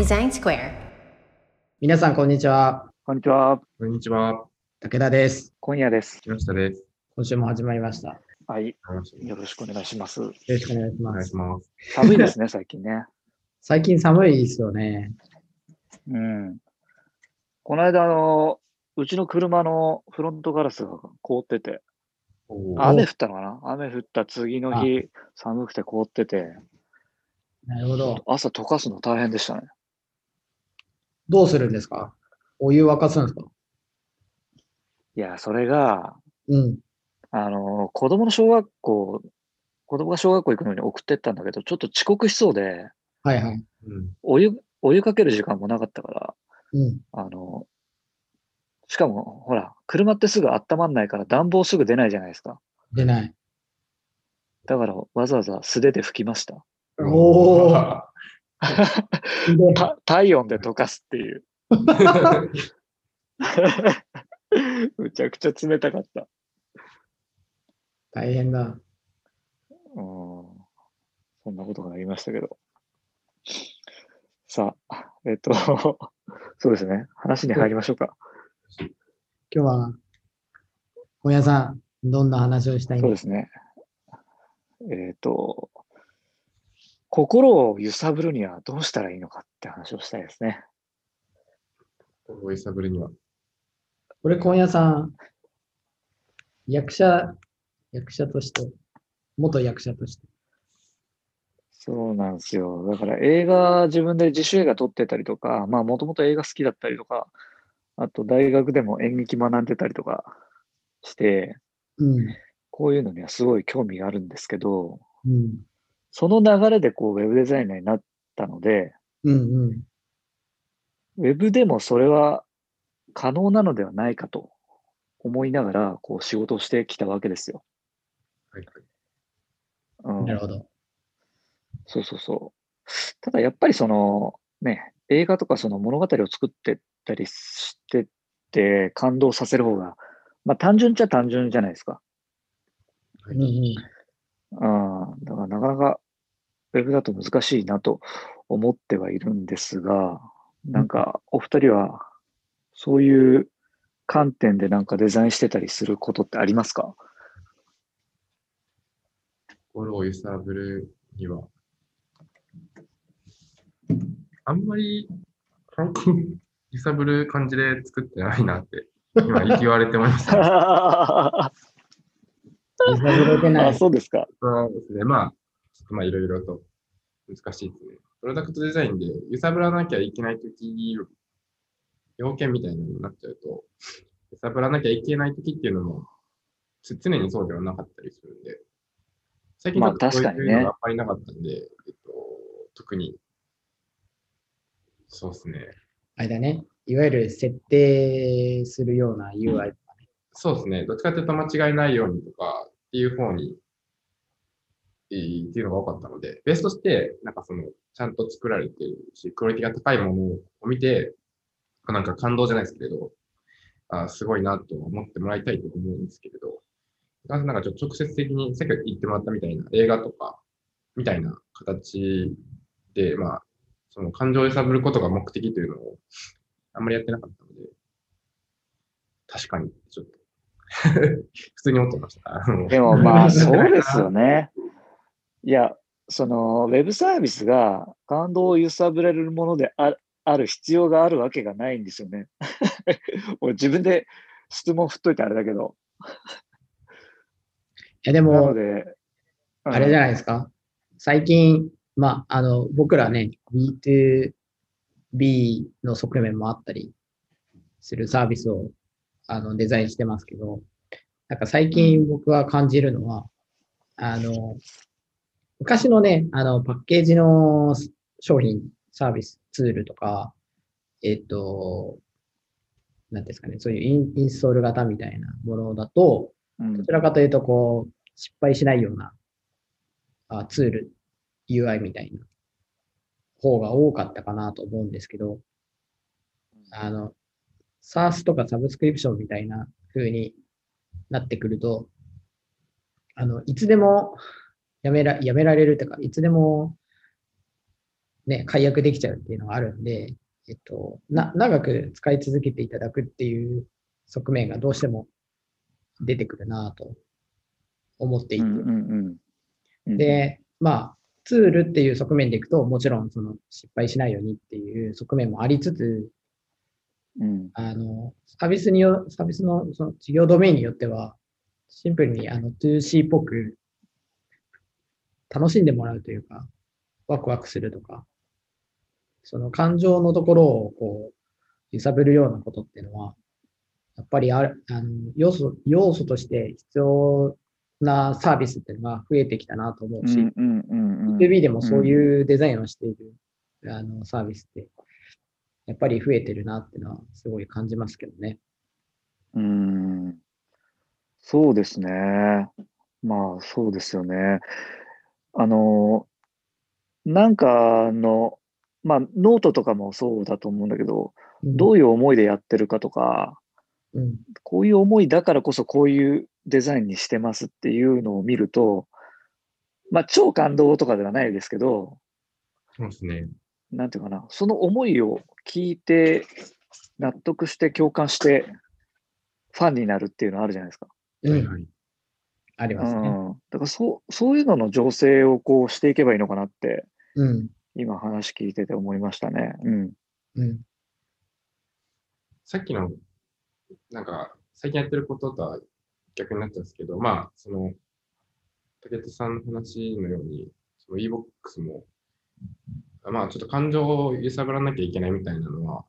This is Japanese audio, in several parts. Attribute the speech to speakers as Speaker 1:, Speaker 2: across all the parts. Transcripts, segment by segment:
Speaker 1: Design Square.
Speaker 2: 皆さん、こんにちは。
Speaker 3: こんにちは。
Speaker 4: こんにちは。
Speaker 2: 武田です。
Speaker 3: 今夜です。
Speaker 4: 木下です。
Speaker 2: 今週も始まりました。よ
Speaker 3: はい。
Speaker 4: よろし
Speaker 3: よろしくお願いします。
Speaker 2: ろしくお願いし
Speaker 4: お
Speaker 2: ます。
Speaker 4: 願いします。
Speaker 3: 寒いですね、最近ね。
Speaker 2: 最近寒いですよね。
Speaker 3: うん。この間、あの、うちの車のフロントガラスが凍ってて、雨降ったのかな？雨降った次の日、寒くて凍ってて、
Speaker 2: なるほど。
Speaker 3: 朝溶かすの大変でしたね。
Speaker 2: どうするんですか？お湯沸かすんですか？
Speaker 3: いや、それが、
Speaker 2: うん。
Speaker 3: あの、子供の小学校、子供が小学校行くのに送ってったんだけど、ちょっと遅刻しそうで、
Speaker 2: はいはい。
Speaker 4: うん。
Speaker 3: お湯、お湯かける時間もなかったから、
Speaker 2: うん。
Speaker 3: あの、しかも、ほら、車ってすぐ温まんないから暖房すぐ出ないじゃないですか。
Speaker 2: 出ない。
Speaker 3: だから、わざわざ素手で拭きました。
Speaker 2: おお。
Speaker 3: 体温で溶かすっていう。むちゃくちゃ冷たかった。
Speaker 2: 大変だ。
Speaker 3: うん。そんなことがありましたけど。さあ、えっと、そうですね。話に入りましょうか。
Speaker 2: 今日は、本屋さん、どんな話をしたいんで
Speaker 3: そうですすね。えっと、心を揺さぶるにはどうしたらいいのかって話をしたいですね。
Speaker 4: 心を揺さぶるには。
Speaker 2: 俺、今夜さん、役者、役者として、元役者として。
Speaker 3: そうなんですよ。だから映画、自分で自主映画撮ってたりとか、まあもともと映画好きだったりとか、あと大学でも演劇学んでたりとかして、
Speaker 2: うん。
Speaker 3: こういうのにはすごい興味があるんですけど、
Speaker 2: うん。
Speaker 3: その流れでこうウェブデザイナーになったので、
Speaker 2: うんうん。
Speaker 3: ウェブでもそれは可能なのではないかと思いながら、こう仕事をしてきたわけですよ。
Speaker 4: はいはい。
Speaker 3: うん
Speaker 2: なるほど。
Speaker 3: そうそうそう。ただやっぱりそのね、映画とかその物語を作ってったりしてって感動させる方が、まあ単純っちゃ単純じゃないですか。
Speaker 4: はい
Speaker 2: うんうん。
Speaker 3: うん。だからなかなかウェブだと難しいなと思ってはいるんですが、なんかお二人はそういう観点でなんかデザインしてたりすることってありますか？
Speaker 4: 心を揺さぶるには。あんまり、本当に揺さぶる感じで作ってないなって、今言われてました。
Speaker 3: あ、
Speaker 2: 揺さぶれてない。
Speaker 3: そうですか。
Speaker 4: そうですね。まあ、ちょっとまあいろいろと難しいですね。プロダクトデザインで揺さぶらなきゃいけないとき、要件みたいなのになっちゃうと、揺さぶらなきゃいけないときっていうのも、つ常にそうではなかったりするんで、最近ちょっと
Speaker 3: まあ
Speaker 4: そういうのがあんまりなかったんで、えっと、特に、そうですね。
Speaker 2: あれだね。いわゆる設定するような UI とかね。
Speaker 4: そうですね。どっちかというと間違いないようにとかっていう方に、えーっていうのが多かったので、ベースとして、なんかその、ちゃんと作られてるし、クオリティが高いものを見て、なんか感動じゃないですけれど、あすごいなと思ってもらいたいと思うんですけれど、なんかちょっと直接的にさっき言ってもらったみたいな映画とか、みたいな形で、まあ、その感情を揺さぶることが目的というのをあんまりやってなかったので、確かに、ちょっと 普通に思ってました。
Speaker 3: でもまあそうですよね。いや、そのウェブサービスが感動を揺さぶれるものであある必要があるわけがないんですよね。俺自分で質問振っといてあれだけど。
Speaker 2: いや、でも、
Speaker 3: で、
Speaker 2: あれじゃ
Speaker 3: ない
Speaker 2: ないですか。最近、まあ、あの、僕らね、B2B の側面もあったりするサービスをあのデザインしてますけど、なんか最近僕は感じるのは、あの、昔のね、あの、パッケージの商品、サービス、ツールとか、えっと、なんですかね、そういうインインストール型みたいなものだと、
Speaker 3: うん。
Speaker 2: どちらかというと、こう、失敗しないようなあツール、UI みたいな方が多かったかなと思うんですけど、あの、SaaS とかサブスクリプションみたいな風になってくると、あの、いつでもやめら、やめられるとか、いつでもね、解約できちゃうっていうのがあるんで、えっと、な、長く使い続けていただくっていう側面がどうしても出てくるなと思っていて、
Speaker 3: うんうん、
Speaker 2: で、まあ、ツールっていう側面でいくと、もちろんその失敗しないようにっていう側面もありつつ、
Speaker 3: うん、
Speaker 2: あの、サービスによ、サービスのその事業ドメインによっては、シンプルにあの 2C っぽく楽しんでもらうというか、ワクワクするとか、その感情のところをこう、揺さぶるようなことっていうのは、やっぱりある、あの、要素、要素として必要なサービスっていうのが増えてきたなと思うし、
Speaker 3: うんうんうんうん
Speaker 2: B2B でもそういうデザインをしている、あのサービスって、やっぱり増えてるなっていうのはすごい感じますけどね。
Speaker 3: うんそうですね。まあ、そうですよね。あの、なんかの、まあ、ノートとかもそうだと思うんだけど、どういう思いでやってるかとか、
Speaker 2: うん、
Speaker 3: こういう思いだからこそこういうデザインにしてますっていうのを見ると、まあ、超感動とかではないですけど、
Speaker 4: そうですね。
Speaker 3: なんていうかな、その思いを聞いて、納得して、共感して、ファンになるっていうのあるじゃないですか。
Speaker 2: うん、
Speaker 4: はいはい。
Speaker 2: ありますね。
Speaker 3: うん。だからそう、そういうのの醸成をこうしていけばいいのかなって、
Speaker 2: うん、
Speaker 3: 今話聞いてて思いましたね。うん。
Speaker 2: うん、
Speaker 4: さっきの、なんか、最近やってることとは逆になっちゃうんですけど、まあ、その、武田さんの話のように、その e-box も、まあ、ちょっと感情を揺さぶらなきゃいけないみたいなのは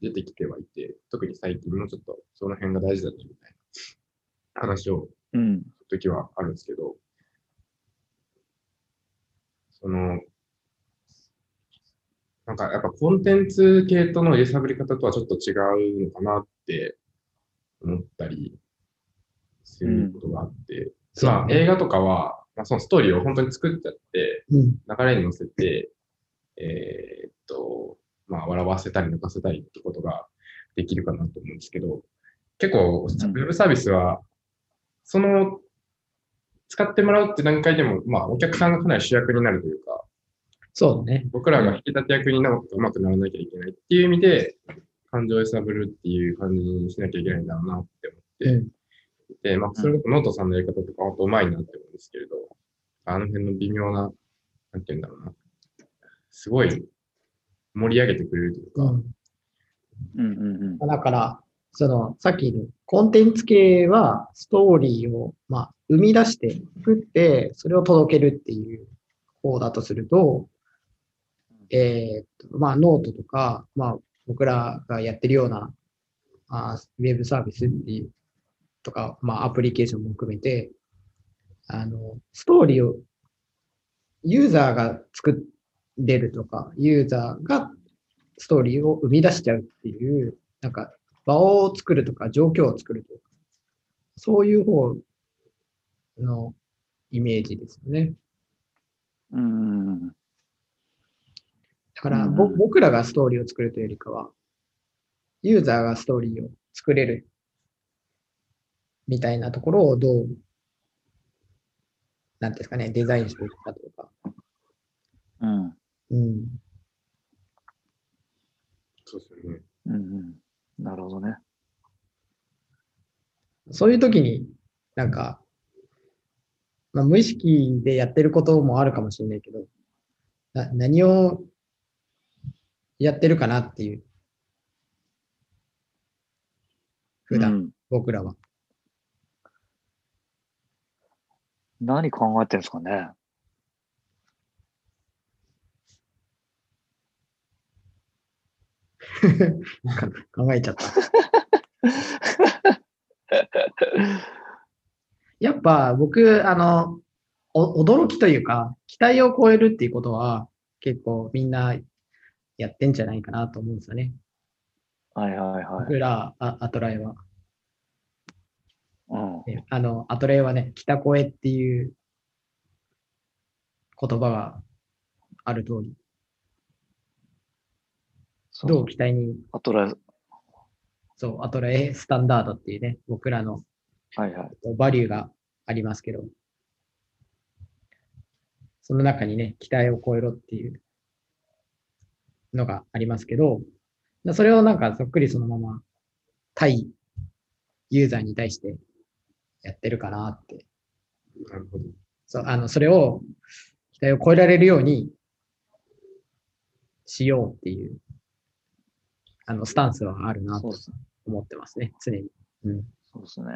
Speaker 4: 出てきてはいて、特に最近もちょっとその辺が大事だねみたいな話を
Speaker 3: うん。
Speaker 4: 時はあるんですけど、その、なんかやっぱコンテンツ系との揺さぶり方とはちょっと違うのかなって思ったりすることがあって、
Speaker 2: そう
Speaker 4: まあ映画とかは、まあ、そのストーリーを本当に作っちゃって、
Speaker 2: うん、
Speaker 4: 流れに乗せて、えーっと、まあ笑わせたり抜かせたりってことができるかなと思うんですけど、結構、ウェブサービスは、その、使ってもらうって段階でも、まあ、お客さんがかなり主役になるというか、
Speaker 2: そうだね。
Speaker 4: 僕らが引き立て役になるとうまくならなきゃいけないっていう意味で、感情を揺さぶるっていう感じにしなきゃいけないんだろうなって思って、
Speaker 2: うん、
Speaker 4: で、まあ、それこそノートさんのやり方とか本当うまいなって思うんですけれど、あの辺の微妙な、なんて言うんだろうな、すごい盛り上げてくれるというか、
Speaker 2: うん。
Speaker 3: うんうん
Speaker 2: だから、その、さっきのコンテンツ系は、ストーリーを、まあ、生み出して、作って、それを届けるっていう方だとすると、えーっと、まあ、ノートとか、まあ、僕らがやってるような、あーウェブサービスっていう、とか、まあ、アプリケーションも含めて、あの、ストーリーを、ユーザーが作れるとか、ユーザーがストーリーを生み出しちゃうっていう、なんか場を作るとか状況を作るとか、そういう方のイメージですよね。
Speaker 3: うん。うん。
Speaker 2: だから、ぼ
Speaker 3: うん
Speaker 2: 僕らがストーリーを作るというよりかは、ユーザーがストーリーを作れるみたいなところをどう、なんですかね、デザインしていくかというか。
Speaker 3: うん。
Speaker 2: うん。
Speaker 4: そうですよね。
Speaker 3: うんうん。なるほどね。
Speaker 2: そういう時に、なんか、まあ、無意識でやってることもあるかもしれないけど、な何をやってるかなっていう。普段、
Speaker 3: うん
Speaker 2: 僕らは。
Speaker 3: 何考えてるんですかね。
Speaker 2: 考えちゃった。やっぱ僕、あの、お驚きというか、期待を超えるっていうことは、結構みんなやってんじゃないかなと思うんですよね。
Speaker 3: はいはいはい。
Speaker 2: 僕ら、あアトライは。
Speaker 3: うん。
Speaker 2: ねあの、アトレイはね、北越えっていう言葉がある通り、
Speaker 3: そう
Speaker 2: どう期待に、
Speaker 3: あとら、
Speaker 2: そう、アトレイスタンダードっていうね、僕らの
Speaker 3: はいはい。
Speaker 2: バリューがありますけど、その中にね、期待を超えろっていうのがありますけど、それをなんかそっくりそのまま対ユーザーに対してやってるかなって。
Speaker 4: なるほど。
Speaker 2: そう、あの、それを期待を超えられるようにしようっていう、あの、スタンスはあるなと。思ってますね、常に。うん。
Speaker 3: そうですね。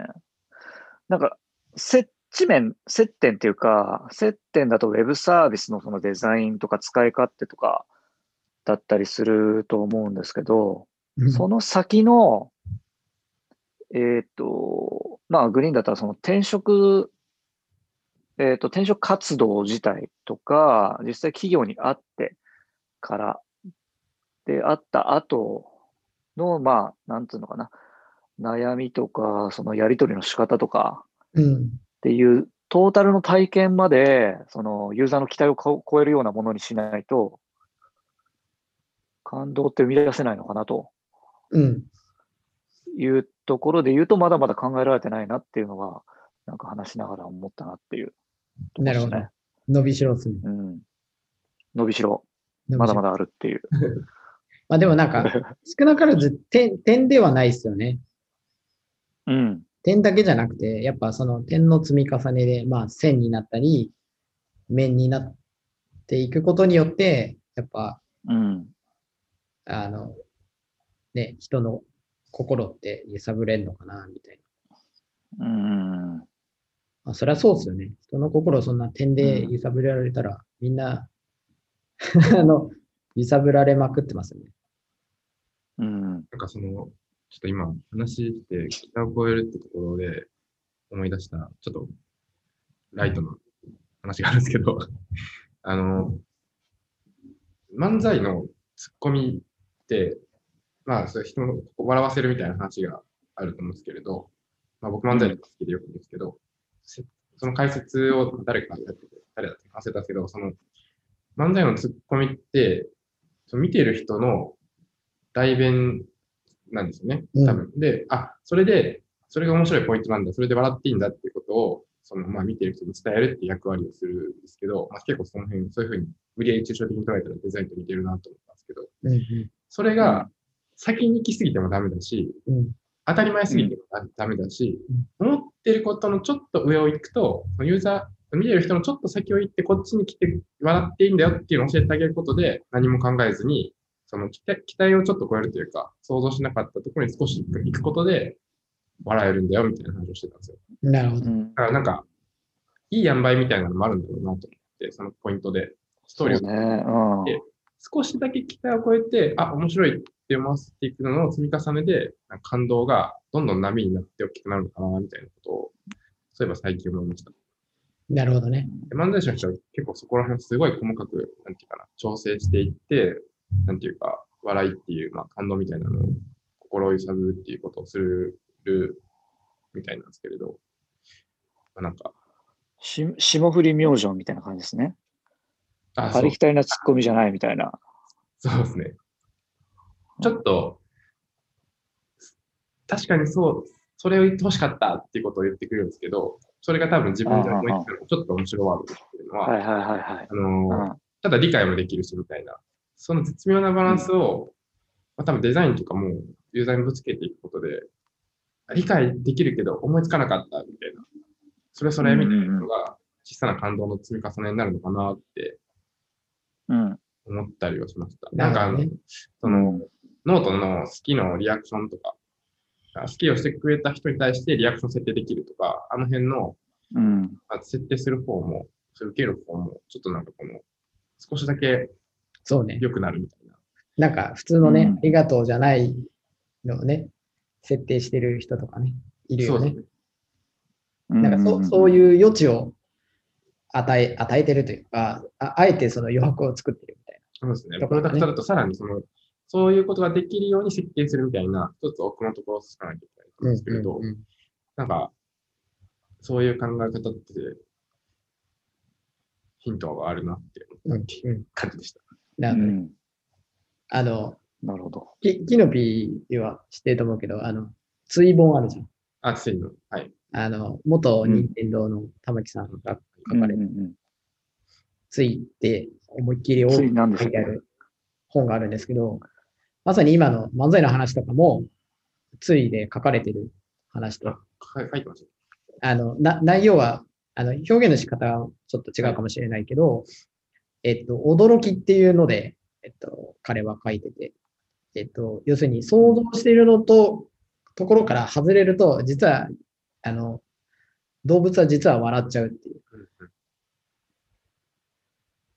Speaker 3: なんか、接地面、接点っていうか、接点だとウェブサービスのそのデザインとか使い勝手とかだったりすると思うんですけど、その先の、えっ、と、まあ、グリーンだったらその転職、えっ、と、転職活動自体とか、実際企業に会ってから、で、会った後の、まあ、なんつうのかな、悩みとか、そのやり取りの仕方とか
Speaker 2: うん。
Speaker 3: っていう、トータルの体験まで、そのユーザーの期待をこ超えるようなものにしないと、感動って生み出せないのかなと
Speaker 2: うん。
Speaker 3: いうところで言うと、まだまだ考えられてないなっていうのが、なんか話しながら思ったなっていうところ
Speaker 2: なるほど。伸びしろっすね。
Speaker 3: うん。伸びしろまだまだあるっていう。
Speaker 2: まあでもなんか、少なからず点、点ではないですよね。
Speaker 3: うん。
Speaker 2: 点だけじゃなくて、やっぱその点の積み重ねで、まあ線になったり、面になっていくことによって、やっぱ、
Speaker 3: うん。
Speaker 2: あの、ね、人の心って揺さぶれんのかな、みたいな。
Speaker 3: うん。
Speaker 2: まあ、そりゃそうですよね。人の心をそんな点で揺さぶられたら、みんな、あの、揺さぶられまくってますよね。
Speaker 3: うん。
Speaker 4: なんかその、ちょっと今話して、北を超えるってところで思い出した、ちょっとライトの話があるんですけど、あの、漫才のツッコミって、まあ、それ人を笑わせるみたいな話があると思うんですけれど、まあ僕漫才とか好きでよく言うんですけど、その解説を誰かやってて、誰だって忘れたけど、その漫才のツッコミって、その見てる人の代弁なんですよね。多分。で、あ、それで、それが面白いポイントなんだ。それで笑っていいんだっていうことを、その、まあ見てる人に伝えるって役割をするんですけど、まあ結構その辺、そういうふうに無理やり抽象的に捉えたらデザインと似てるなと思ったんですけど、
Speaker 2: うんう
Speaker 4: それが先に行き過ぎてもダメだし、
Speaker 2: ん。うん。
Speaker 4: 当たり前すぎてもダメだし、思ってることのちょっと上を行くと、ユーザー、見てる人のちょっと先を行って、こっちに来て笑っていいんだよっていうのを教えてあげることで、何も考えずに、その期待期待をちょっと超えるというか、想像しなかったところに少し行くことで、笑えるんだよみたいな話をしてたんですよ。
Speaker 2: なるほど。
Speaker 3: うん
Speaker 4: だからなんか、いい塩梅みたいなのもあるんだろうなと思って、そのポイントで、ストーリーを
Speaker 3: そうね。うん。
Speaker 4: で少しだけ期待を超えて、あ、面白いって読ませていくのの積み重ねで、感動がどんどん波になって大きくなるのかな、みたいなことを、そういえば最近思いました。
Speaker 2: なるほどね。
Speaker 4: で漫才師の人は結構そこら辺すごい細かく、なんていうかな、調整していって、なんていうか、笑いっていう、まあ、感動みたいなのを心を揺さぶるっていうことをする、みたいなんですけれど、まあ、なんか、
Speaker 3: し霜降り明星みたいな感じですね。
Speaker 4: あ、
Speaker 3: ありきたりなツッコミじゃないみたいな。
Speaker 4: そうですね。ちょっと、確かにそう、それを言ってほしかったっていうことを言ってくるんですけど、それが多分自分で思いつくのがちょっと面白ワードっていうのは。あのただ理解もできるしみたいな、その絶妙なバランスを、まあ、多分デザインとかもユーザーにぶつけていくことで、理解できるけど思いつかなかったみたいな、それそれみたいなのが小さな感動の積み重ねになるのかなって
Speaker 3: うん。
Speaker 4: 思ったりはしました。なんか
Speaker 2: ね
Speaker 4: その、ノートの好きのリアクションとか、好きをしてくれた人に対してリアクション設定できるとか、あの辺の、
Speaker 3: うん。
Speaker 4: まあ、設定する方も、それ受ける方も、ちょっとなんかこの、少しだけ
Speaker 2: そうね。
Speaker 4: 良くなるみたいな。
Speaker 2: なんか普通のね、
Speaker 3: うん
Speaker 2: ありがとうじゃないのをね、設定してる人とかね、いるよね。なんかそそう
Speaker 3: う
Speaker 2: いう余地を与え、与えてるというか、ああえてその余白を作ってるみたい
Speaker 4: そうですね。
Speaker 2: ところだね
Speaker 4: プロダクトだとさらにその、そういうことができるように設計するみたいな、一つ奥のところをつかなきゃいけないと思うんですけれど、
Speaker 2: うんうんうん
Speaker 4: なんか、そういう考え方って、ヒントがあるなって
Speaker 2: な。うん
Speaker 4: いう
Speaker 2: うん
Speaker 4: 感じでした。
Speaker 2: なるほどね
Speaker 3: ん。
Speaker 2: あの、
Speaker 3: なるほど。
Speaker 2: キキノピーは知ってると思うけど、あの、追本あるじゃん。
Speaker 4: あ、ついの。はい。
Speaker 2: あの、元
Speaker 3: うん
Speaker 2: 任天堂の玉木さんが書かれて、
Speaker 3: うんうん
Speaker 2: ついって思いっきり多く
Speaker 3: ついなんですよ
Speaker 2: 書いてある本があるんですけど、まさに今の漫才の話とかも、ついで書かれてる話と
Speaker 4: あ、書い書いてました。
Speaker 2: あの、な、内容は、あの、表現の仕方はちょっと違うかもしれないけど、えっと、驚きっていうので、えっと、彼は書いてて、えっと、要するに想像しているのと、ところから外れると、実は、あの、動物は実は笑っちゃうっていう、っ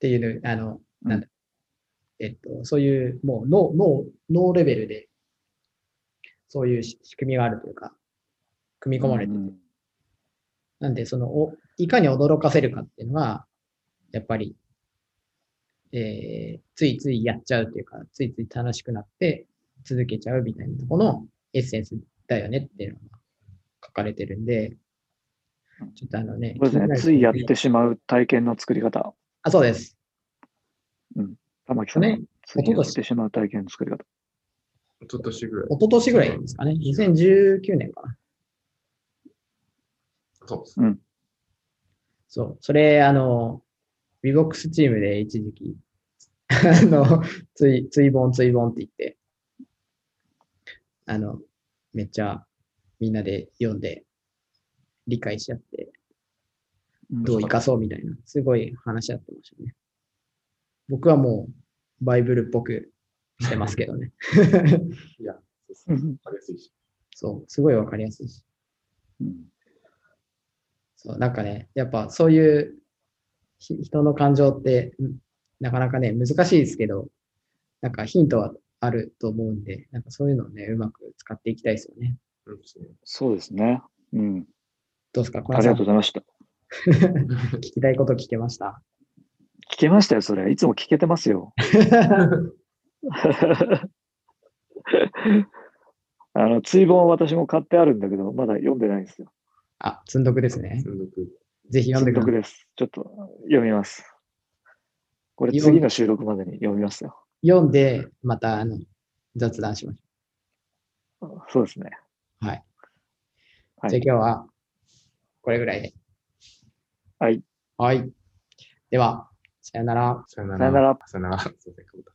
Speaker 2: ていう、あの、
Speaker 3: うん
Speaker 2: なんだ、えっと、そういう、もう脳、脳、脳レベルで、そういうし仕組みがあるというか、組み込まれてて。
Speaker 3: うん。
Speaker 2: なんで、その、おいかに驚かせるかっていうのは、やっぱり、えー、ついついやっちゃうっていうか、ついつい楽しくなって続けちゃうみたいなところのエッセンスだよねっていうのが書かれてるんで、ちょっとあのね、
Speaker 3: そうですね。ついやってしまう体験の作り方。
Speaker 2: あ、そうです。
Speaker 3: 玉木さんの
Speaker 2: ね
Speaker 3: ついやってしまう体験の作り方。
Speaker 4: 一昨年ぐらい。
Speaker 2: 一昨年ぐらいですかね。2019年かな。
Speaker 4: そうですね。
Speaker 2: そう。それ、あの、ビボックスチームで一時期、あの、つい、ついぼんついぼんって言って、あの、めっちゃみんなで読んで理解し合って、どう生かそうみたいな、すごい話し合ってましたね。僕はもう、バイブルっぽくしてますけどね。
Speaker 4: いや、そうわかりやすいし。
Speaker 2: そう、すごいわかりやすいし。
Speaker 3: うん
Speaker 2: そう、なんかね、やっぱそういうひ人の感情って、んなかなかね、難しいですけど、なんかヒントはあると思うんで、なんかそういうのをね、うまく使っていきたいですよね。
Speaker 3: そうですね。うん。
Speaker 2: どうですか、小
Speaker 3: ありがとうございました。
Speaker 2: 聞きたいこと聞けました？
Speaker 3: 聞けましたよ、それ。いつも聞けてますよ。あの、追本は私も買ってあるんだけど、まだ読んでないんですよ。
Speaker 2: あ、積んどくですね。
Speaker 4: 積んどく。
Speaker 2: ぜひ読んでください。
Speaker 3: です。ちょっと読みます。これ次の収録までに読みますよ。
Speaker 2: 読んで、またあの雑談しまし
Speaker 3: そうですね。
Speaker 2: ょう。はい。
Speaker 3: はい
Speaker 2: じゃあ今日はこれぐらいで。
Speaker 3: はい。
Speaker 2: はい。では、さよなら。
Speaker 4: さよなら。
Speaker 3: さよなら。
Speaker 4: さよなら。